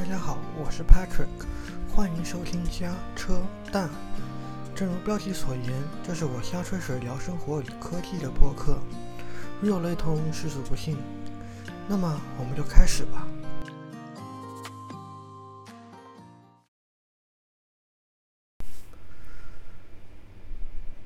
大家好，我是 Patrick，欢迎收听家车蛋。正如标题所言，这是我瞎吹水聊生活与科技的播客。如有雷同，实属不幸。那么，我们就开始吧。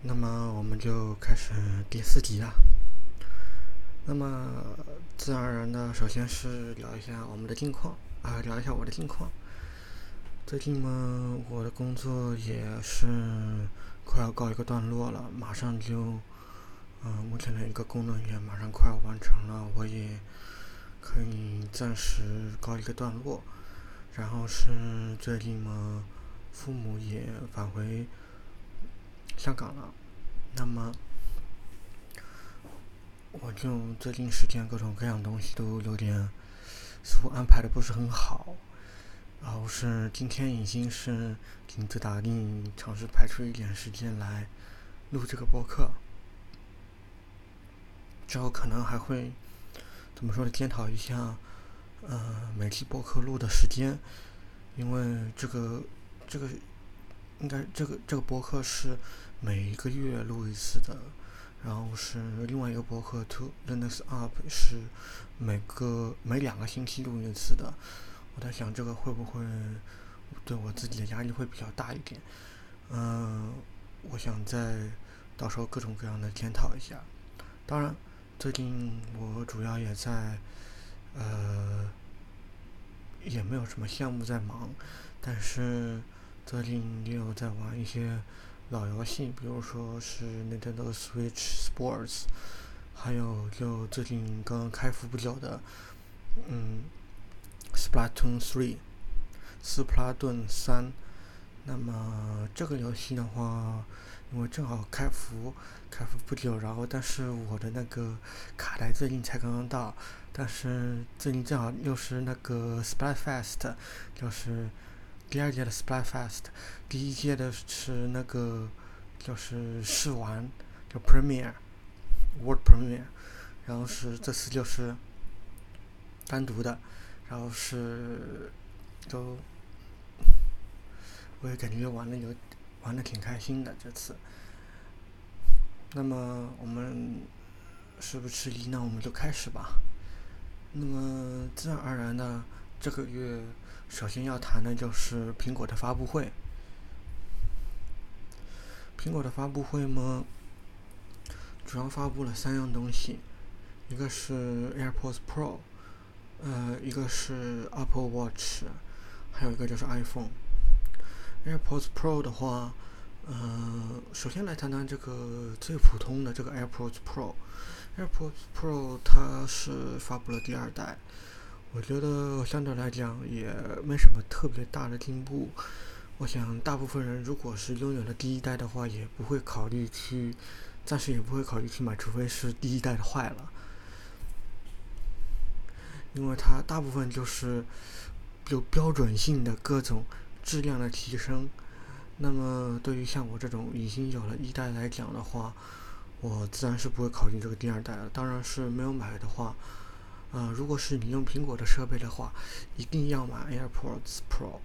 那么，我们就开始第四集了。那么，自然而然的，首先是聊一下我们的近况啊，聊一下我的近况。最近嘛，我的工作也是快要告一个段落了，马上就，嗯、目前的一个功能也马上快要完成了，我也可以暂时告一个段落。然后是最近嘛，父母也返回香港了，那么。我就最近时间各种各样东西都有点似乎安排的不是很好，然后是今天已经是亲自打定尝试排出一点时间来录这个播客，之后可能还会怎么说呢？检讨一下，呃，每期播客录的时间，因为这个这个应该这个这个播客是每一个月录一次的。然后是另外一个博客，To Linux Up 是每个每两个星期录一次的。我在想这个会不会对我自己的压力会比较大一点？嗯，我想在到时候各种各样的检讨一下。当然，最近我主要也在呃也没有什么项目在忙，但是最近也有在玩一些。老游戏，比如说是 Nintendo Switch Sports，还有就最近刚刚开服不久的，嗯，Splatoon 3，斯普拉顿三。那么这个游戏的话，因为正好开服，开服不久，然后但是我的那个卡带最近才刚刚到，但是最近正好又是那个 Splatfest，就是。第二届的 Splatfest，第一届的是那个就是试玩，叫 Premiere，World Premiere，然后是这次就是单独的，然后是都我也感觉玩的有玩的挺开心的这次。那么我们是不是迟疑，那我们就开始吧。那么自然而然的这个月。首先要谈的就是苹果的发布会。苹果的发布会嘛，主要发布了三样东西，一个是 AirPods Pro，呃，一个是 Apple Watch，还有一个就是 iPhone。AirPods Pro 的话，呃，首先来谈谈这个最普通的这个 AirPods Pro。AirPods Pro 它是发布了第二代。我觉得相对来讲也没什么特别大的进步。我想大部分人如果是拥有了第一代的话，也不会考虑去，暂时也不会考虑去买，除非是第一代的坏了。因为它大部分就是有标准性的各种质量的提升。那么对于像我这种已经有了一代来讲的话，我自然是不会考虑这个第二代了。当然是没有买的话。啊、呃，如果是你用苹果的设备的话，一定要买 AirPods Pro。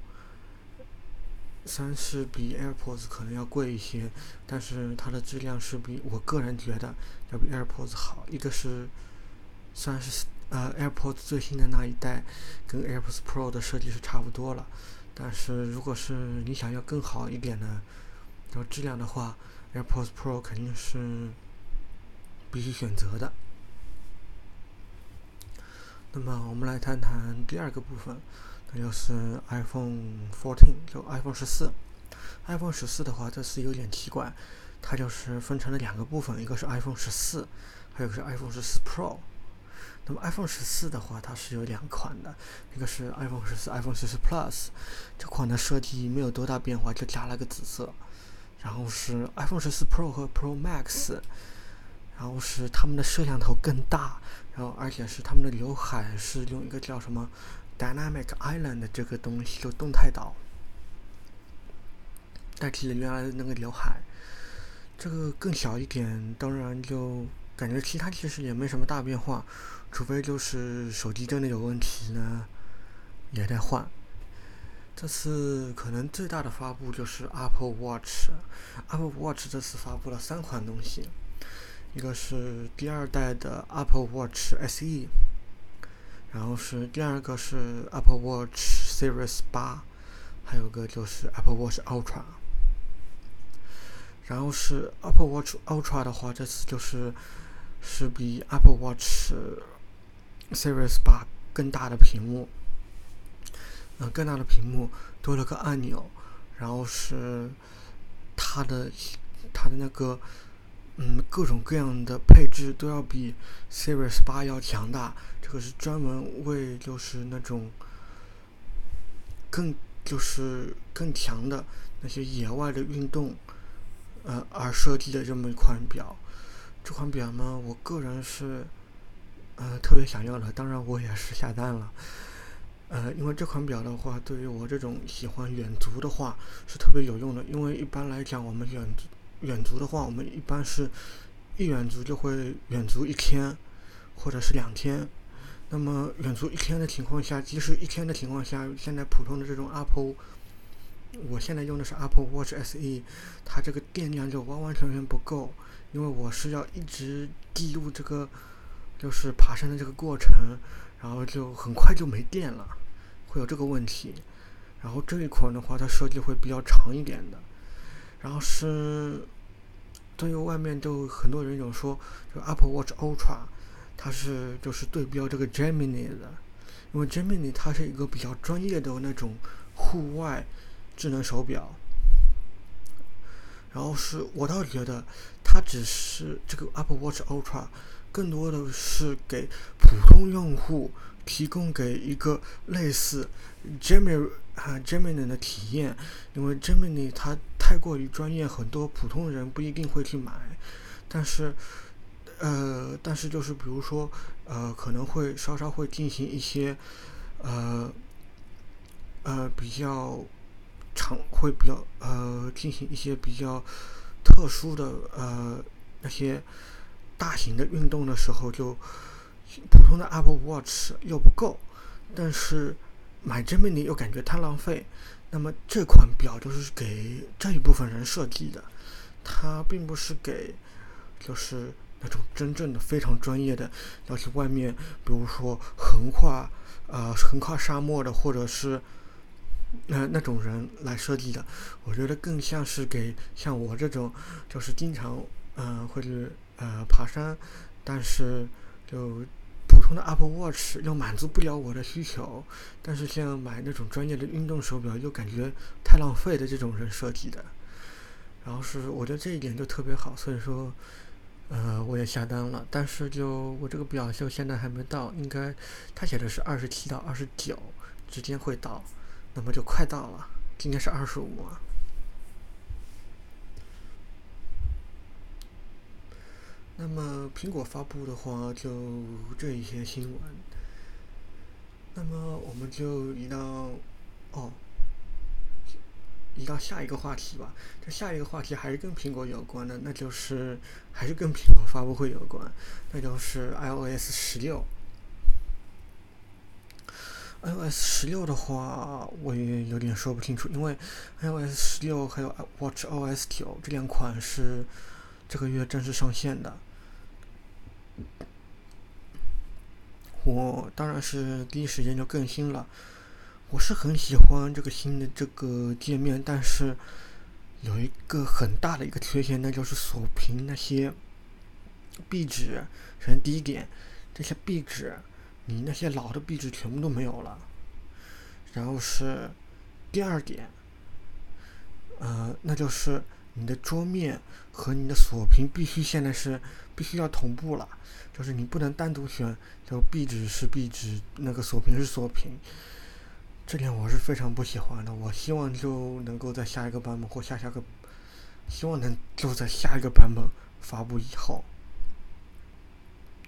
三是比 AirPods 可能要贵一些，但是它的质量是比我个人觉得要比 AirPods 好。一个是，三是呃 AirPods 最新的那一代跟 AirPods Pro 的设计是差不多了，但是如果是你想要更好一点的，然后质量的话，AirPods Pro 肯定是必须选择的。那么我们来谈谈第二个部分，那就是 iPhone 14，就 iPhone 十四。iPhone 十四的话，这次有点奇怪，它就是分成了两个部分，一个是 iPhone 十四，还有个是 iPhone 十四 Pro。那么 iPhone 十四的话，它是有两款的，一个是 iPhone 十四，iPhone 十四 Plus。这款的设计没有多大变化，就加了个紫色。然后是 iPhone 十四 Pro 和 Pro Max，然后是他们的摄像头更大。然后，而且是他们的刘海是用一个叫什么 Dynamic Island 的这个东西，就动态岛，代替了原来的那个刘海。这个更小一点，当然就感觉其他其实也没什么大变化，除非就是手机真的有问题呢，也得换。这次可能最大的发布就是 Apple Watch，Apple Watch 这次发布了三款东西，一个是第二代的 Apple Watch SE，然后是第二个是 Apple Watch Series 八，还有个就是 Apple Watch Ultra。然后是 Apple Watch Ultra 的话，这次就是是比 Apple Watch Series 八更大的屏幕。呃，更大的屏幕，多了个按钮，然后是它的它的那个嗯各种各样的配置都要比 Series 八要强大。这个是专门为就是那种更就是更强的那些野外的运动呃而设计的这么一款表。这款表呢，我个人是呃特别想要的，当然我也是下单了。呃，因为这款表的话，对于我这种喜欢远足的话，是特别有用的。因为一般来讲，我们远足远足的话，我们一般是一远足就会远足一天，或者是两天。那么远足一天的情况下，即使一天的情况下，现在普通的这种 Apple，我现在用的是 Apple Watch SE，它这个电量就完完全全不够，因为我是要一直记录这个就是爬山的这个过程，然后就很快就没电了。会有这个问题，然后这一款的话，它设计会比较长一点的。然后是对于外面就很多人有说，就 Apple Watch Ultra，它是就是对标这个 Gemini 的，因为 Gemini 它是一个比较专业的那种户外智能手表。然后是我倒觉得，它只是这个 Apple Watch Ultra，更多的是给普通用户。提供给一个类似 Gemini 看 Gemini 的体验，因为 Gemini 它太过于专业，很多普通人不一定会去买。但是，呃，但是就是比如说，呃，可能会稍稍会进行一些，呃，呃，比较长，会比较呃进行一些比较特殊的呃那些大型的运动的时候就。普通的 Apple Watch 又不够，但是买 Gemini 又感觉太浪费。那么这款表就是给这一部分人设计的，它并不是给就是那种真正的非常专业的要去外面，比如说横跨呃横跨沙漠的，或者是呃那种人来设计的。我觉得更像是给像我这种就是经常嗯、呃、会去呃爬山，但是就。Apple Watch 又满足不了我的需求，但是像买那种专业的运动手表又感觉太浪费的这种人设计的，然后是我觉得这一点就特别好，所以说，呃，我也下单了。但是就我这个表就现在还没到，应该他写的是二十七到二十九之间会到，那么就快到了。今天是二十五那么苹果发布的话，就这一些新闻。那么我们就移到哦，移到下一个话题吧。这下一个话题还是跟苹果有关的，那就是还是跟苹果发布会有关，那就是 iOS 十六。iOS 十六的话，我也有点说不清楚，因为 iOS 十六还有 watchOS 九这两款是这个月正式上线的。我当然是第一时间就更新了。我是很喜欢这个新的这个界面，但是有一个很大的一个缺陷，那就是锁屏那些壁纸。首先第一点，这些壁纸，你那些老的壁纸全部都没有了。然后是第二点，呃，那就是。你的桌面和你的锁屏必须现在是必须要同步了，就是你不能单独选，就壁纸是壁纸，那个锁屏是锁屏，这点我是非常不喜欢的。我希望就能够在下一个版本或下下个，希望能就在下一个版本发布以后。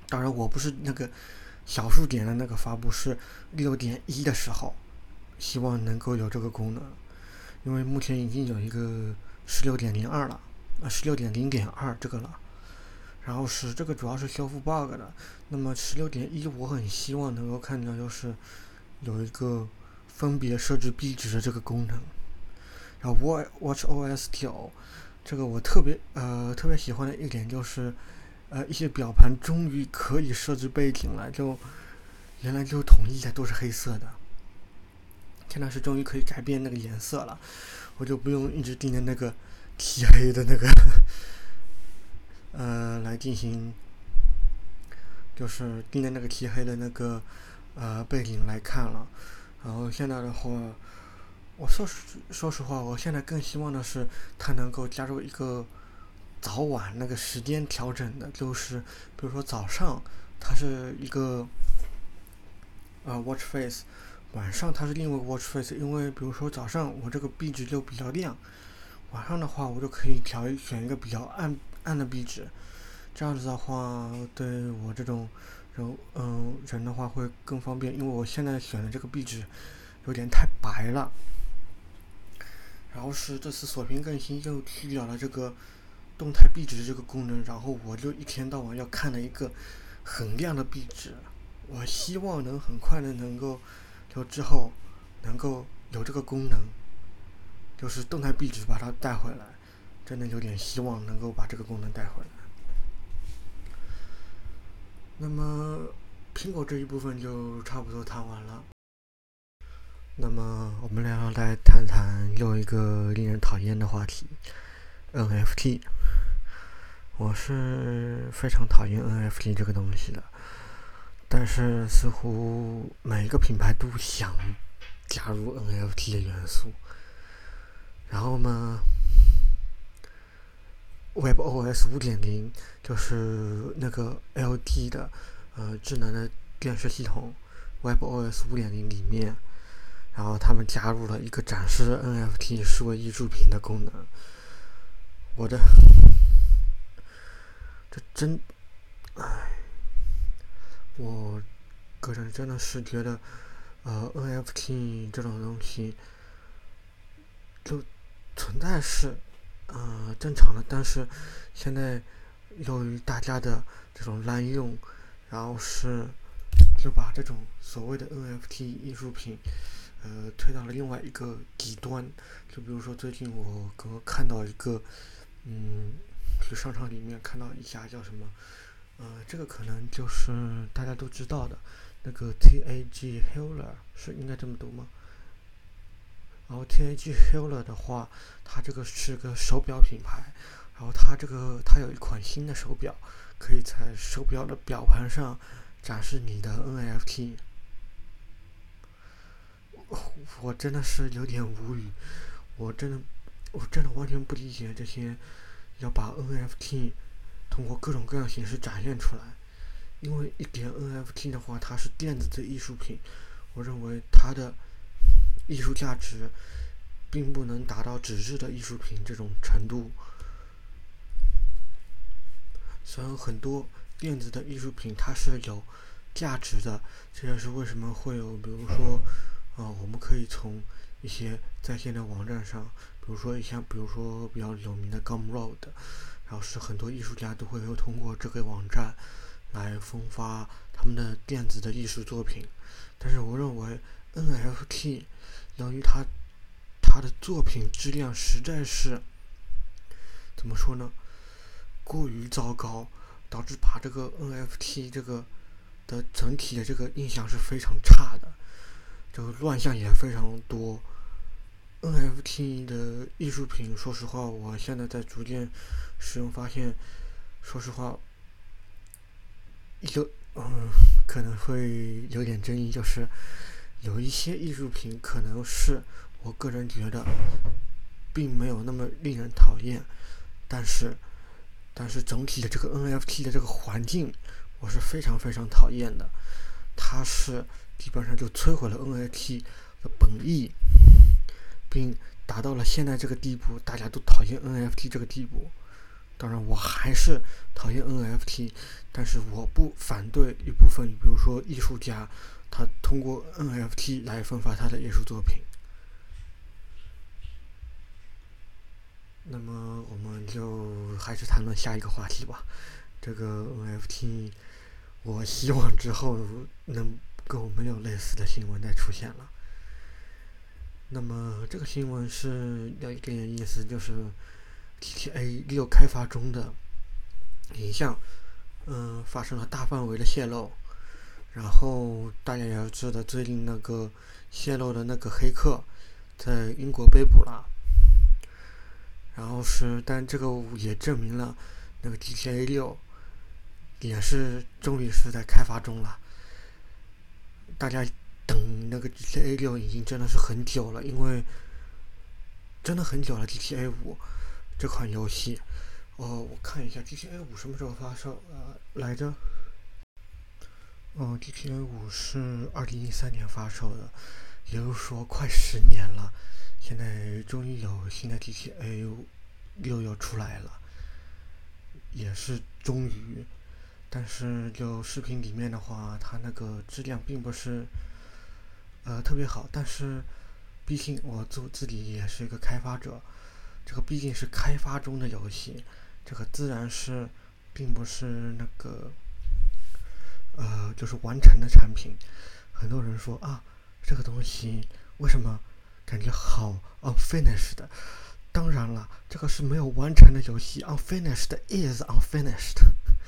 当然，我不是那个小数点的那个发布，是六点一的时候，希望能够有这个功能，因为目前已经有一个。十六点零二了，啊，十六点零点二这个了，然后是这个主要是修复 bug 的。那么十六点一，我很希望能够看到就是有一个分别设置壁纸的这个功能。然后 Watch OS 九，这个我特别呃特别喜欢的一点就是，呃一些表盘终于可以设置背景了，就原来就统一的都是黑色的，现在是终于可以改变那个颜色了，我就不用一直盯着那个 漆黑的那个呃来进行，就是盯着那个漆黑的那个呃背景来看了，然后现在的话。我说实说实话，我现在更希望的是它能够加入一个早晚那个时间调整的，就是比如说早上它是一个呃 watch face，晚上它是另外 watch face，因为比如说早上我这个壁纸就比较亮，晚上的话我就可以调选一个比较暗暗的壁纸，这样子的话对我这种人嗯人的话会更方便，因为我现在选的这个壁纸有点太白了。然后是这次锁屏更新又去掉了这个动态壁纸的这个功能，然后我就一天到晚要看了一个很亮的壁纸。我希望能很快的能够就之后能够有这个功能，就是动态壁纸把它带回来，真的有点希望能够把这个功能带回来。那么苹果这一部分就差不多谈完了。那么，我们俩来谈谈又一个令人讨厌的话题，NFT。我是非常讨厌 NFT 这个东西的，但是似乎每一个品牌都想加入 NFT 的元素。然后呢，WebOS 5.0就是那个 lt 的呃智能的电视系统，WebOS 5.0里面。然后他们加入了一个展示 NFT 数位艺术品的功能，我的，这真，唉，我个人真的是觉得，呃，NFT 这种东西，就存在是，呃，正常的，但是现在由于大家的这种滥用，然后是就把这种所谓的 NFT 艺术品。呃，推到了另外一个极端，就比如说最近我刚刚看到一个，嗯，去商场里面看到一家叫什么，呃，这个可能就是大家都知道的，那个 TAG Heuer 是应该这么读吗？然后 TAG Heuer 的话，它这个是个手表品牌，然后它这个它有一款新的手表，可以在手表的表盘上展示你的 NFT。我真的是有点无语，我真的，我真的完全不理解这些要把 NFT 通过各种各样形式展现出来，因为一点 NFT 的话，它是电子的艺术品，我认为它的艺术价值并不能达到纸质的艺术品这种程度。虽然很多电子的艺术品它是有价值的，这也是为什么会有，比如说。啊，我们可以从一些在线的网站上，比如说像，比如说比较有名的 Gumroad，然后是很多艺术家都会有通过这个网站来分发他们的电子的艺术作品。但是我认为 NFT 由于它它的作品质量实在是怎么说呢，过于糟糕，导致把这个 NFT 这个的整体的这个印象是非常差的。这个乱象也非常多，NFT 的艺术品，说实话，我现在在逐渐使用，发现，说实话，有嗯可能会有点争议，就是有一些艺术品可能是我个人觉得并没有那么令人讨厌，但是但是整体的这个 NFT 的这个环境，我是非常非常讨厌的，它是。基本上就摧毁了 NFT 的本意，并达到了现在这个地步，大家都讨厌 NFT 这个地步。当然，我还是讨厌 NFT，但是我不反对一部分，比如说艺术家，他通过 NFT 来分发他的艺术作品。那么，我们就还是谈论下一个话题吧。这个 NFT，我希望之后能。跟我没有类似的新闻再出现了，那么这个新闻是有一点意思，就是 GTA 六开发中的影像，嗯、发生了大范围的泄露。然后大家也要知道，最近那个泄露的那个黑客在英国被捕了。然后是，但这个也证明了那个 GTA 六也是终于是在开发中了。大家等那个 GTA 六已经真的是很久了，因为真的很久了。GTA 五这款游戏，哦，我看一下 GTA 五什么时候发售呃来着？哦，GTA 五是二零一三年发售的，也就是说快十年了。现在终于有新的 GTA 六又出来了，也是终于。但是就视频里面的话，它那个质量并不是呃特别好。但是毕竟我做自己也是一个开发者，这个毕竟是开发中的游戏，这个自然是并不是那个。呃，就是完成的产品，很多人说啊，这个东西为什么感觉好 unfinished？的当然了，这个是没有完成的游戏，unfinished is unfinished。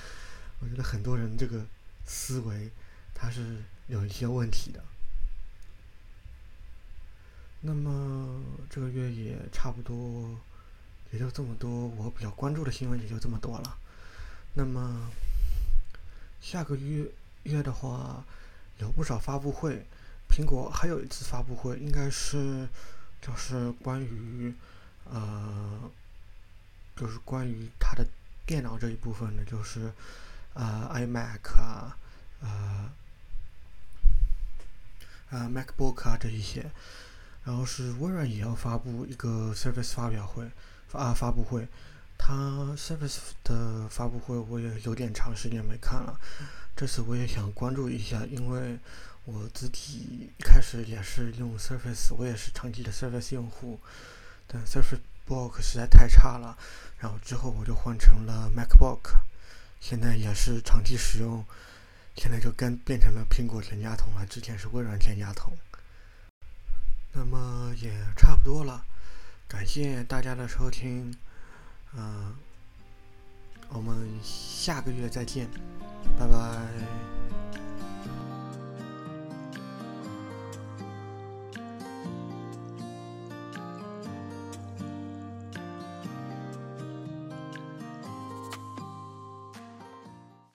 我觉得很多人这个思维它是有一些问题的。那么这个月也差不多也就这么多，我比较关注的新闻也就这么多了。那么。下个月月的话，有不少发布会。苹果还有一次发布会，应该是就是关于呃，就是关于它的电脑这一部分的，就是呃，iMac 啊，呃，呃，MacBook 啊这一些。然后是微软也要发布一个 Surface 发表会，发发布会。它 Surface 的发布会我也有点长时间没看了，这次我也想关注一下，因为我自己一开始也是用 Surface，我也是长期的 Surface 用户，但 Surface Book 实在太差了，然后之后我就换成了 MacBook，现在也是长期使用，现在就跟变成了苹果全家桶了，之前是微软全家桶。那么也差不多了，感谢大家的收听。嗯，我们下个月再见，拜拜。